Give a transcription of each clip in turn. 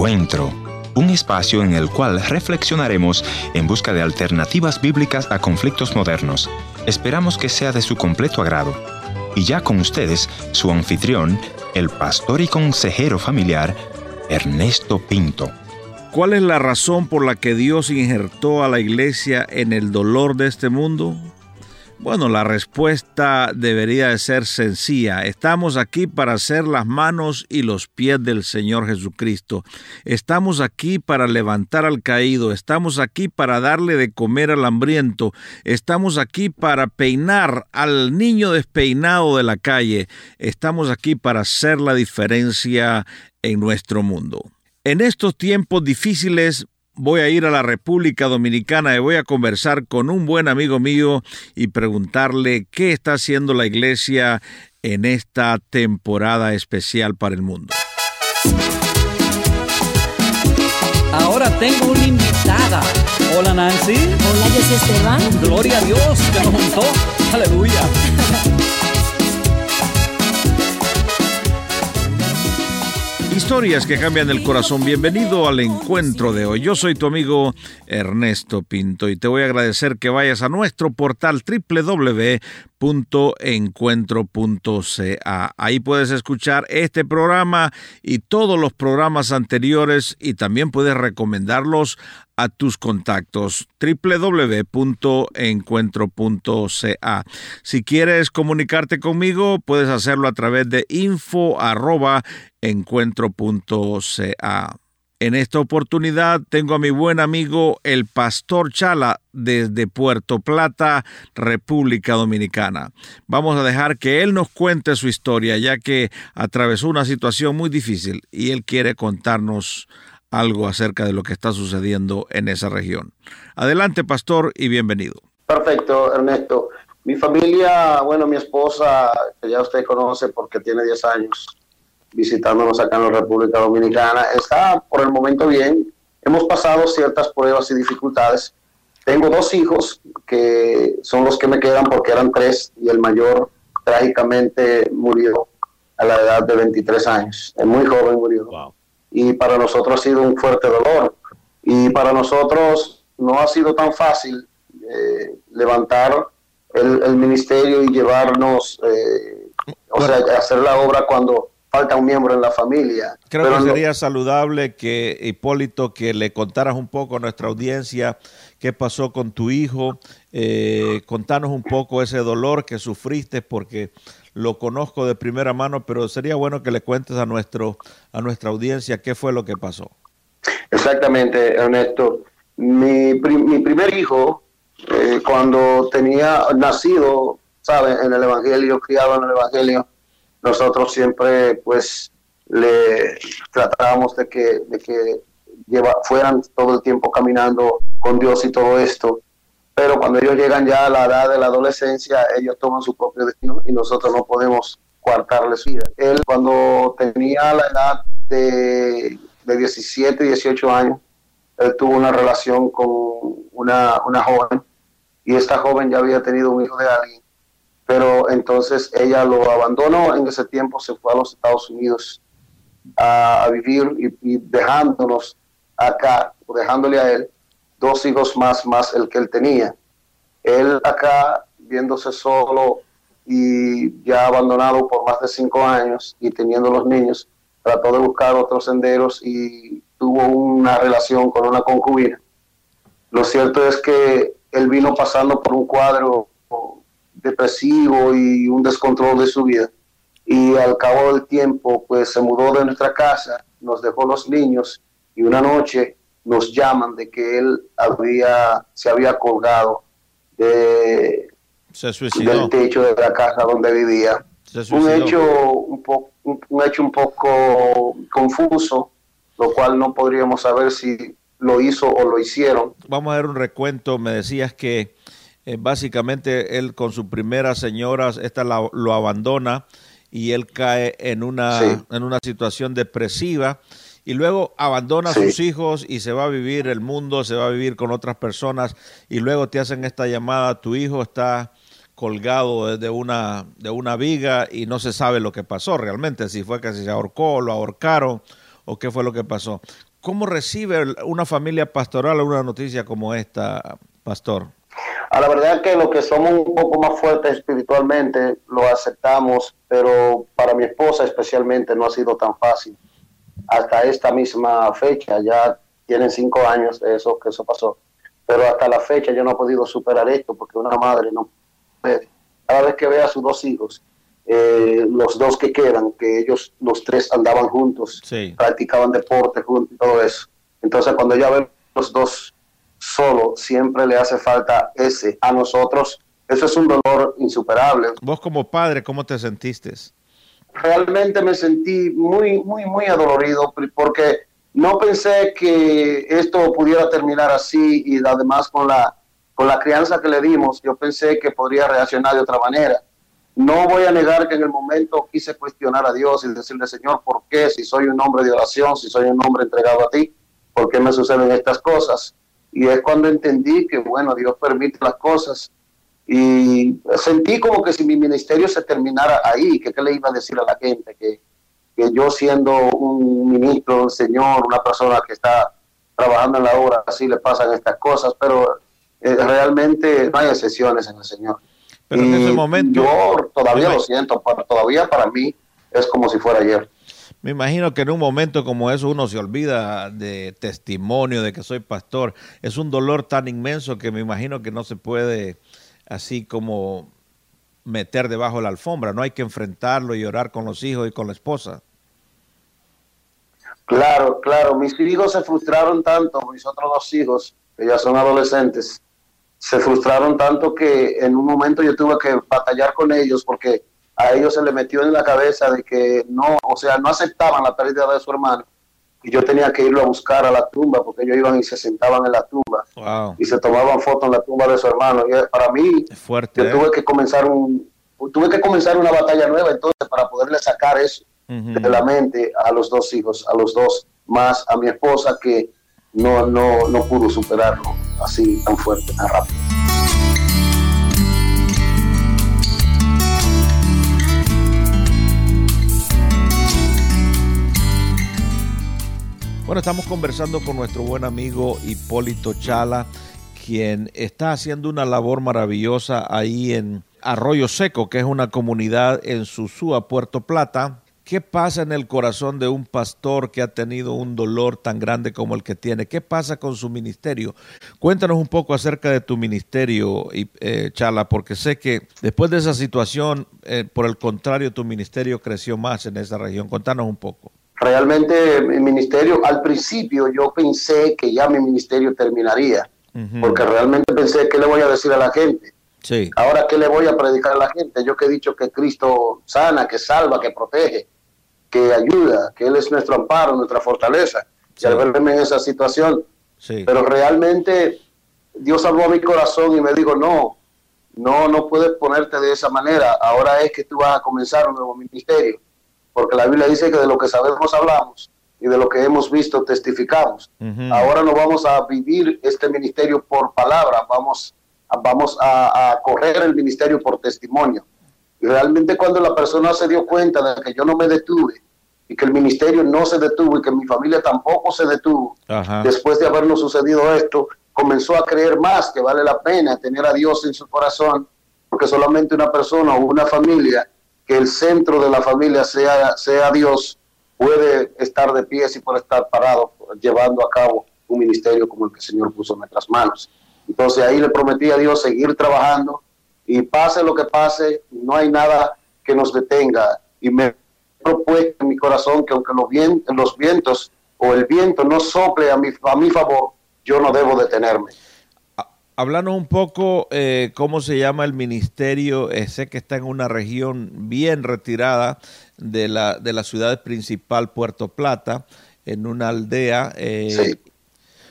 Encuentro, un espacio en el cual reflexionaremos en busca de alternativas bíblicas a conflictos modernos. Esperamos que sea de su completo agrado. Y ya con ustedes, su anfitrión, el pastor y consejero familiar, Ernesto Pinto. ¿Cuál es la razón por la que Dios injertó a la iglesia en el dolor de este mundo? Bueno, la respuesta debería de ser sencilla. Estamos aquí para ser las manos y los pies del Señor Jesucristo. Estamos aquí para levantar al caído. Estamos aquí para darle de comer al hambriento. Estamos aquí para peinar al niño despeinado de la calle. Estamos aquí para hacer la diferencia en nuestro mundo. En estos tiempos difíciles voy a ir a la República Dominicana y voy a conversar con un buen amigo mío y preguntarle qué está haciendo la iglesia en esta temporada especial para el mundo. Ahora tengo una invitada. Hola Nancy. Hola José Esteban. Gloria a Dios que nos juntó. Aleluya. Historias que cambian el corazón. Bienvenido al encuentro de hoy. Yo soy tu amigo Ernesto Pinto y te voy a agradecer que vayas a nuestro portal www.encuentro.ca. Ahí puedes escuchar este programa y todos los programas anteriores y también puedes recomendarlos a tus contactos www.encuentro.ca. Si quieres comunicarte conmigo, puedes hacerlo a través de info@encuentro.ca. En esta oportunidad tengo a mi buen amigo el Pastor Chala desde Puerto Plata, República Dominicana. Vamos a dejar que él nos cuente su historia, ya que atravesó una situación muy difícil y él quiere contarnos algo acerca de lo que está sucediendo en esa región. Adelante, pastor, y bienvenido. Perfecto, Ernesto. Mi familia, bueno, mi esposa, que ya usted conoce porque tiene 10 años visitándonos acá en la República Dominicana, está por el momento bien. Hemos pasado ciertas pruebas y dificultades. Tengo dos hijos que son los que me quedan porque eran tres y el mayor trágicamente murió a la edad de 23 años. Es muy joven murió. Wow y para nosotros ha sido un fuerte dolor. Y para nosotros no ha sido tan fácil eh, levantar el, ministerio y llevarnos, eh, o sea, hacer la obra cuando falta un miembro en la familia. Creo que sería saludable que, Hipólito, que le contaras un poco a nuestra audiencia qué pasó con tu hijo, eh, contanos un poco ese dolor que sufriste, porque lo conozco de primera mano, pero sería bueno que le cuentes a, nuestro, a nuestra audiencia qué fue lo que pasó. Exactamente, Ernesto. Mi, mi primer hijo, eh, cuando tenía nacido, ¿sabes? En el Evangelio, criado en el Evangelio, nosotros siempre, pues, le tratábamos de que, de que fueran todo el tiempo caminando con Dios y todo esto pero cuando ellos llegan ya a la edad de la adolescencia, ellos toman su propio destino y nosotros no podemos coartarles vida. Él cuando tenía la edad de, de 17, 18 años, él tuvo una relación con una, una joven y esta joven ya había tenido un hijo de alguien, pero entonces ella lo abandonó, en ese tiempo se fue a los Estados Unidos a, vivir y, y dejándonos acá, dejándole a él dos hijos más, más el que él tenía. Él acá, viéndose solo y ya abandonado por más de cinco años y teniendo los niños, trató de buscar otros senderos y tuvo una relación con una concubina. Lo cierto es que él vino pasando por un cuadro depresivo y un descontrol de su vida. Y al cabo del tiempo, pues se mudó de nuestra casa, nos dejó los niños y una noche nos llaman de que él había, se había colgado de, del techo de la casa donde vivía. Un hecho un, poco un, hecho un poco confuso, lo cual no podríamos saber si lo hizo o lo hicieron. Vamos a ver un recuento. Me decías que eh, básicamente él con su primera señora, esta lo abandona y él cae en una, en una situación depresiva y luego abandona a sus hijos y se va a vivir el mundo, se va a vivir con otras personas y luego te hacen esta llamada, tu hijo está colgado de una, de una viga y no se sabe lo que pasó realmente, si fue que se ahorcó, lo ahorcaron o qué fue lo que pasó. ¿Cómo recibe una familia pastoral una noticia como esta, pastor? A la verdad que lo que somos un poco más fuertes espiritualmente lo aceptamos, pero para mi esposa especialmente no ha sido tan fácil. Hasta esta misma fecha, ya tienen cinco años de eso que eso pasó, pero hasta la fecha yo no he podido superar esto porque una madre no puede. Cada vez que ve a sus dos hijos, eh, los dos que quedan, que ellos los tres andaban juntos, practicaban deporte juntos y todo eso. Entonces cuando ella ve los dos solo, siempre le hace falta ese. A nosotros, eso es un dolor insuperable. Vos como padre, ¿cómo te sentiste? Realmente me sentí muy, muy, muy adolorido porque no pensé que esto pudiera terminar así y además con la, con la crianza que le dimos, yo pensé que podría reaccionar de otra manera. No voy a negar que en el momento quise cuestionar a Dios y decirle, Señor, ¿por qué? Si soy un hombre de oración, si soy un hombre entregado a ti, ¿por qué me suceden estas cosas? Y es cuando entendí que, bueno, Dios permite las cosas. Y sentí como que si mi ministerio se terminara ahí, que qué le iba a decir a la gente, que, que yo siendo un ministro del Señor, una persona que está trabajando en la obra, así le pasan estas cosas, pero eh, realmente no hay excepciones en el Señor. Pero en ese momento... Yo todavía lo siento, pero todavía para mí es como si fuera ayer. Me imagino que en un momento como eso uno se olvida de testimonio, de que soy pastor. Es un dolor tan inmenso que me imagino que no se puede así como meter debajo de la alfombra. No hay que enfrentarlo y llorar con los hijos y con la esposa. Claro, claro. Mis hijos se frustraron tanto, mis otros dos hijos, que ya son adolescentes, se frustraron tanto que en un momento yo tuve que batallar con ellos porque a ellos se les metió en la cabeza de que no, o sea, no aceptaban la pérdida de su hermano y yo tenía que irlo a buscar a la tumba porque ellos iban y se sentaban en la tumba y se tomaban fotos en la tumba de su hermano. Y para mí fuerte, yo ¿eh? tuve que comenzar un tuve que comenzar una batalla nueva entonces para poderle sacar eso de la mente a los dos hijos a los dos más a mi esposa que no no no pudo superarlo así tan fuerte tan rápido Bueno, estamos conversando con nuestro buen amigo Hipólito Chala, quien está haciendo una labor maravillosa ahí en Arroyo Seco, que es una comunidad en Susúa, Puerto Plata. ¿Qué pasa en el corazón de un pastor que ha tenido un dolor tan grande como el que tiene? ¿Qué pasa con su ministerio? Cuéntanos un poco acerca de tu ministerio, eh, Chala, porque sé que después de esa situación, eh, por el contrario, tu ministerio creció más en esa región. Contanos un poco. Realmente mi ministerio, al principio yo pensé que ya mi ministerio terminaría, porque realmente pensé, ¿qué le voy a decir a la gente? Sí. Ahora, ¿qué le voy a predicar a la gente? Yo que he dicho que Cristo sana, que salva, que protege, que ayuda, que Él es nuestro amparo, nuestra fortaleza. Y al verme en esa situación, sí. pero realmente Dios habló a mi corazón y me dijo, no, no, no puedes ponerte de esa manera. Ahora es que tú vas a comenzar un nuevo ministerio porque la Biblia dice que de lo que sabemos hablamos y de lo que hemos visto testificamos. Uh -huh. Ahora no vamos a vivir este ministerio por palabra, vamos, vamos a, a, correr el ministerio por testimonio. Y realmente cuando la persona se dio cuenta de que yo no me detuve y que el ministerio no se detuvo y que mi familia tampoco se detuvo, uh -huh. después de habernos sucedido esto, comenzó a creer más que vale la pena tener a Dios en su corazón, porque solamente una persona o una familia que el centro de la familia sea, sea Dios, puede estar de pie y puede estar parado llevando a cabo un ministerio como el que el Señor puso en nuestras manos. Entonces ahí le prometí a Dios seguir trabajando y pase lo que pase, no hay nada que nos detenga. Y me propuesto en mi corazón que aunque los los vientos o el viento no sople a mi, a mi favor, yo no debo detenerme. Háblanos un poco eh, cómo se llama el ministerio. Eh, sé que está en una región bien retirada de la, de la ciudad principal, Puerto Plata, en una aldea. Eh... Sí.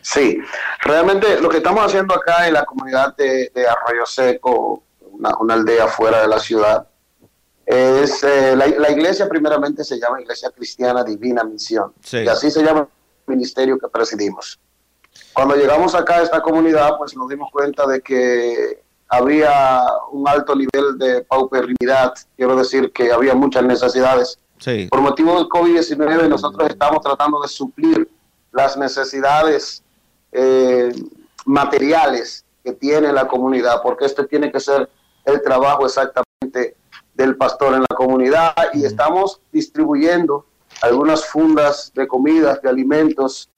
sí, realmente lo que estamos haciendo acá en la comunidad de, de Arroyo Seco, una, una, aldea fuera de la ciudad, es eh, la, la, iglesia primeramente se llama Iglesia Cristiana Divina Misión. Sí. Y así se llama el ministerio que presidimos. Cuando llegamos acá a esta comunidad, pues nos dimos cuenta de que había un alto nivel de pauperidad, quiero decir que había muchas necesidades. Sí. Por motivo del COVID-19 nosotros estamos tratando de suplir las necesidades eh, materiales que tiene la comunidad, porque este tiene que ser el trabajo exactamente del pastor en la comunidad y estamos distribuyendo algunas fundas de comidas, de alimentos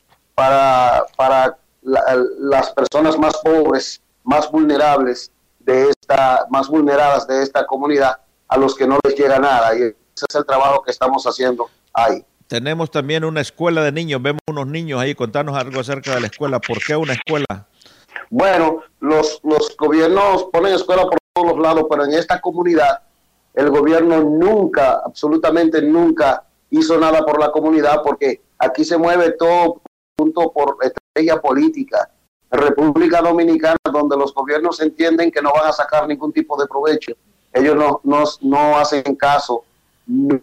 para, para las personas más pobres, más vulnerables de esta, más vulneradas de esta comunidad, a los que no les llega nada. Y ese es el trabajo que estamos haciendo ahí. Tenemos también una escuela de niños, vemos unos niños ahí, contanos algo acerca de la escuela. ¿Por qué una escuela? Bueno, los, los gobiernos ponen escuela por todos los lados, pero en esta comunidad el gobierno nunca, absolutamente nunca hizo nada por la comunidad porque aquí se mueve todo punto por estrategia política. República Dominicana, donde los gobiernos entienden que no van a sacar ningún tipo de provecho, ellos no, no, no hacen caso, no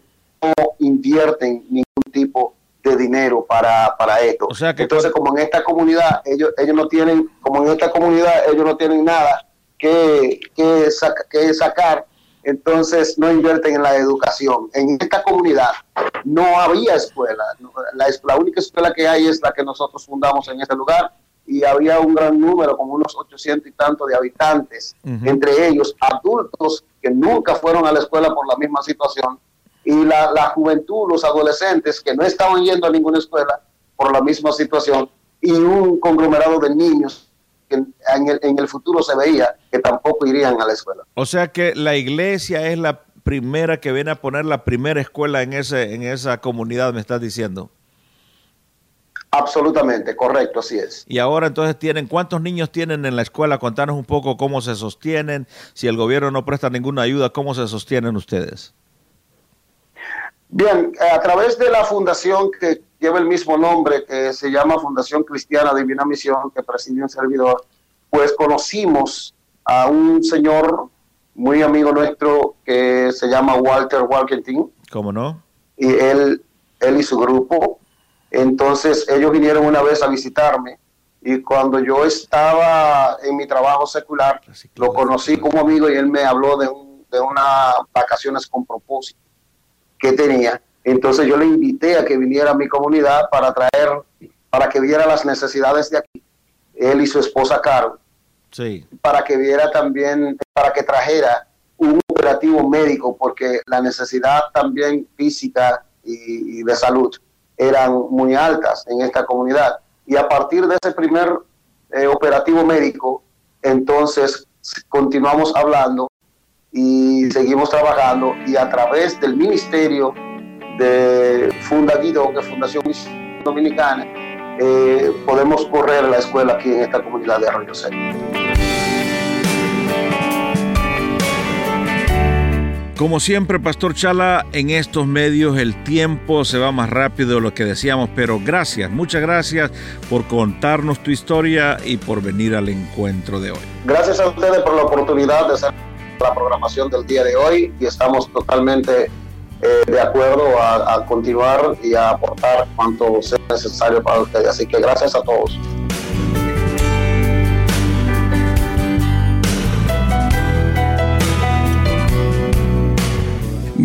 invierten ningún tipo de dinero para, para esto. Entonces, como en esta comunidad, ellos, ellos no tienen, como en esta comunidad, ellos no tienen nada que, que, que sacar, entonces no invierten en la educación. En esta comunidad no había escuela. La, la única escuela que hay es la que nosotros fundamos en este lugar y había un gran número, como unos 800 y tanto de habitantes, entre ellos adultos que nunca fueron a la escuela por la misma situación, y la, la, juventud, los adolescentes que no estaban yendo a ninguna escuela por la misma situación, y un conglomerado de niños en el, en el futuro se veía que tampoco irían a la escuela. O sea que la iglesia es la primera que viene a poner la primera escuela en, ese, en esa comunidad, me estás diciendo. Absolutamente, correcto, así es. Y ahora entonces tienen, ¿cuántos niños tienen en la escuela? Contanos un poco cómo se sostienen, si el gobierno no presta ninguna ayuda, ¿cómo se sostienen ustedes? Bien, a través de la fundación que lleva el mismo nombre, que se llama Fundación Cristiana Divina Misión, que preside un servidor, pues conocimos a un señor muy amigo nuestro que se llama Walter Walkentin. ¿Cómo no? Y él, él y su grupo entonces ellos vinieron una vez a visitarme y cuando yo estaba en mi trabajo secular, lo conocí como amigo y él me habló de, de unas vacaciones con propósito que tenía. Entonces yo le invité a que viniera a mi comunidad para traer, para que viera las necesidades de aquí, él y su esposa Carol, sí. para que viera también, para que trajera un operativo médico, porque la necesidad también física y de salud eran muy altas en esta comunidad. Y a partir de ese primer eh, operativo médico, entonces continuamos hablando y seguimos trabajando y a través del Ministerio de Funda Guido, que es Fundación Dominicana, eh, podemos correr la escuela aquí en esta comunidad de Arroyo Seco. Como siempre, Pastor Chala, en estos medios el tiempo se va más rápido de lo que decíamos, pero gracias, muchas gracias por contarnos tu historia y por venir al encuentro de hoy. Gracias a ustedes por la oportunidad de hacer la programación del día de hoy y estamos totalmente eh, de acuerdo a, a continuar y a aportar cuanto sea necesario para ustedes. Así que gracias a todos.